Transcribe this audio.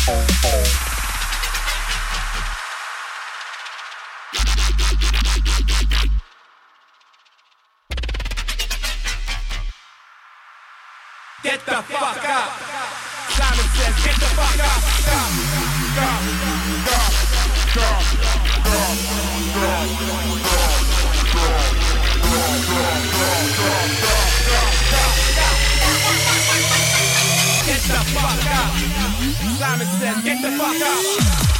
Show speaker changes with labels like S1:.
S1: Get the fuck up. Simon says, get the fuck up. fuck up. Simon says, get the fuck up.